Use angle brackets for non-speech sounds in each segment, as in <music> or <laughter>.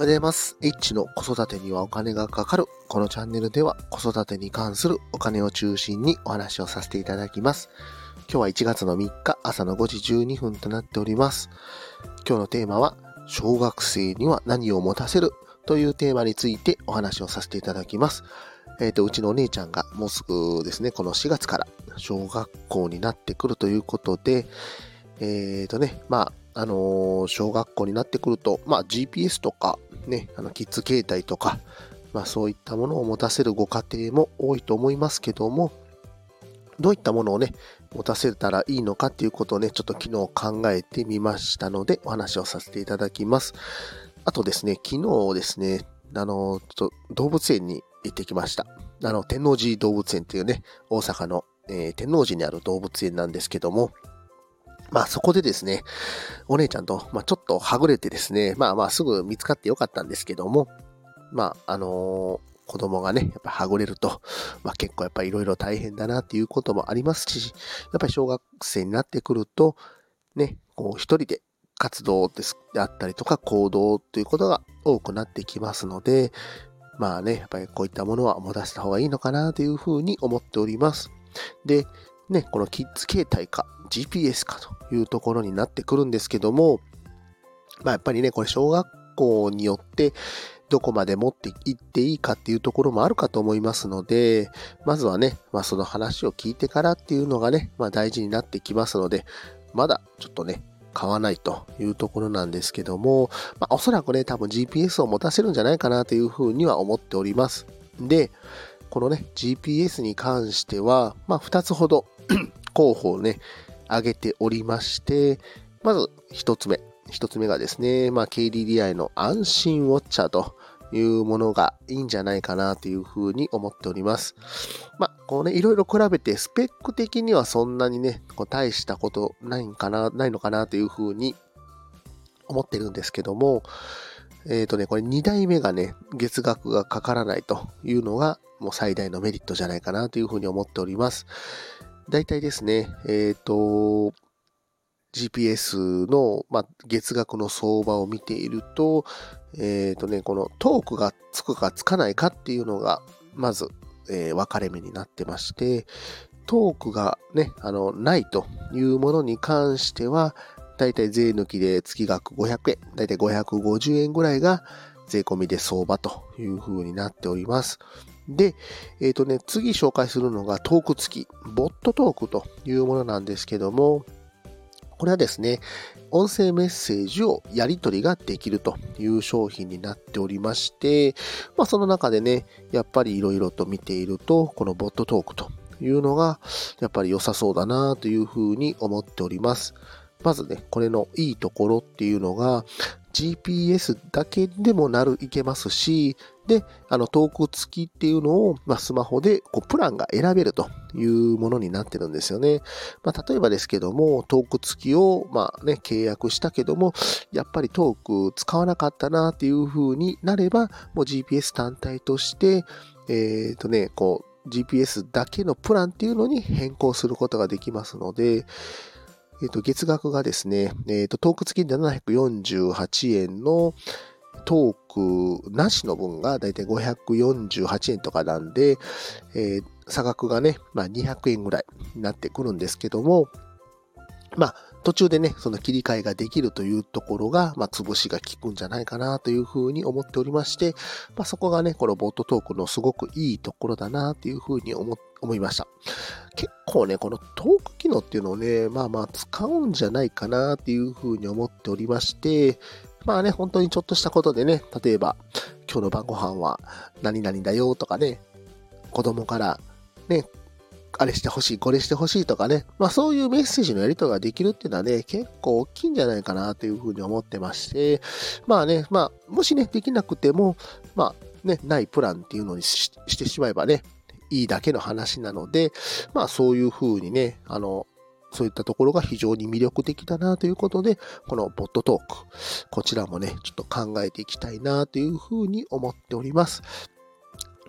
おはようございます。H の子育てにはお金がかかる。このチャンネルでは子育てに関するお金を中心にお話をさせていただきます。今日は1月の3日朝の5時12分となっております。今日のテーマは小学生には何を持たせるというテーマについてお話をさせていただきます。えっ、ー、と、うちのお姉ちゃんがもうすぐですね、この4月から小学校になってくるということで、えっ、ー、とね、まあ、あのー、小学校になってくると、まあ、GPS とか、ね、あのキッズ携帯とか、まあそういったものを持たせるご家庭も多いと思いますけども、どういったものをね、持たせたらいいのかっていうことをね、ちょっと昨日考えてみましたので、お話をさせていただきます。あとですね、昨日ですね、あの、ちょっと動物園に行ってきました。あの、天王寺動物園っていうね、大阪の、えー、天王寺にある動物園なんですけども、まあそこでですね、お姉ちゃんと、まあちょっとはぐれてですね、まあまあすぐ見つかってよかったんですけども、まああのー、子供がね、やっぱはぐれると、まあ結構やっぱいろいろ大変だなっていうこともありますし、やっぱり小学生になってくると、ね、こう一人で活動ですであったりとか行動ということが多くなってきますので、まあね、やっぱりこういったものは持たせた方がいいのかなというふうに思っております。で、ね、このキッズ携帯か GPS かというところになってくるんですけども、まあやっぱりね、これ小学校によってどこまで持って行っていいかっていうところもあるかと思いますので、まずはね、まあその話を聞いてからっていうのがね、まあ大事になってきますので、まだちょっとね、買わないというところなんですけども、まあおそらくね、多分 GPS を持たせるんじゃないかなというふうには思っております。で、このね、GPS に関しては、まあ2つほど <clears throat> 候補をね、挙げておりまして、まず一つ目。一つ目がですね、まあ、KDDI の安心ウォッチャーというものがいいんじゃないかなというふうに思っております。まあ、こうね、いろいろ比べてスペック的にはそんなにね、こう大したことないんかな、ないのかなというふうに思ってるんですけども、えっ、ー、とね、これ2代目がね、月額がかからないというのがもう最大のメリットじゃないかなというふうに思っております。大体ですね、えっ、ー、と、GPS の、まあ、月額の相場を見ていると、えっ、ー、とね、このトークがつくかつかないかっていうのが、まず、えー、分かれ目になってまして、トークがね、あの、ないというものに関しては、だいたい税抜きで月額500円、だいたい550円ぐらいが税込みで相場という風になっております。で、えっ、ー、とね、次紹介するのがトーク付き、ボットトークというものなんですけども、これはですね、音声メッセージをやり取りができるという商品になっておりまして、まあその中でね、やっぱり色々と見ていると、このボットトークというのが、やっぱり良さそうだなというふうに思っております。まずね、これのいいところっていうのが、GPS だけでもなる、いけますし、で、あの、トーク付きっていうのを、まあ、スマホで、こう、プランが選べるというものになってるんですよね。まあ、例えばですけども、トーク付きを、まあね、契約したけども、やっぱりトーク使わなかったなっていう風になれば、もう GPS 単体として、えっ、ー、とね、こう、GPS だけのプランっていうのに変更することができますので、え、ー、と、月額がですね、え、ー、と、トーク付きで748円の、トークなしの分がだいたい548円とかなんで、えー、差額がね、まあ200円ぐらいになってくるんですけども、まあ、途中でね、その切り替えができるというところが、まあ、潰しが効くんじゃないかなというふうに思っておりまして、まあ、そこがね、このボットトークのすごくいいところだなというふうに思っ思いました。結構ね、このトーク機能っていうのをね、まあまあ使うんじゃないかなっていうふうに思っておりまして、まあね、本当にちょっとしたことでね、例えば、今日の晩ご飯は何々だよとかね、子供からね、あれしてほしい、これしてほしいとかね、まあそういうメッセージのやり取りができるっていうのはね、結構大きいんじゃないかなというふうに思ってまして、まあね、まあ、もしね、できなくても、まあね、ないプランっていうのにしてしまえばね、いいだけの話なので、まあそういうふうにね、あの、そういったところが非常に魅力的だなということで、このボットトーク、こちらもね、ちょっと考えていきたいなというふうに思っております。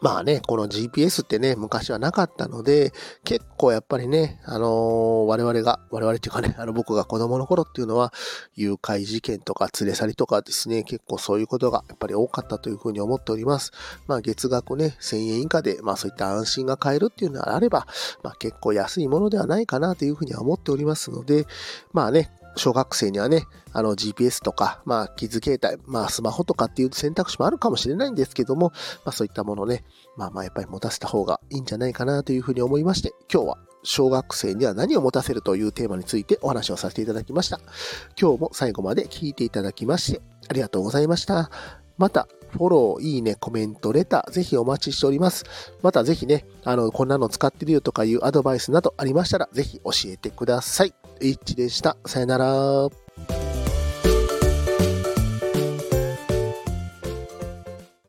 まあね、この GPS ってね、昔はなかったので、結構やっぱりね、あのー、我々が、我々っていうかね、<laughs> あの僕が子供の頃っていうのは、誘拐事件とか連れ去りとかですね、結構そういうことがやっぱり多かったというふうに思っております。まあ月額ね、1000円以下で、まあそういった安心が買えるっていうのがあれば、まあ結構安いものではないかなというふうには思っておりますので、まあね、小学生にはね、あの GPS とか、まあ、キッズ携帯、まあ、スマホとかっていう選択肢もあるかもしれないんですけども、まあ、そういったものね、まあまあ、やっぱり持たせた方がいいんじゃないかなというふうに思いまして、今日は小学生には何を持たせるというテーマについてお話をさせていただきました。今日も最後まで聞いていただきまして、ありがとうございました。また、フォロー、いいね、コメント、レター、ぜひお待ちしております。またぜひね、あの、こんなの使ってるよとかいうアドバイスなどありましたら、ぜひ教えてください。H でした。さよなら。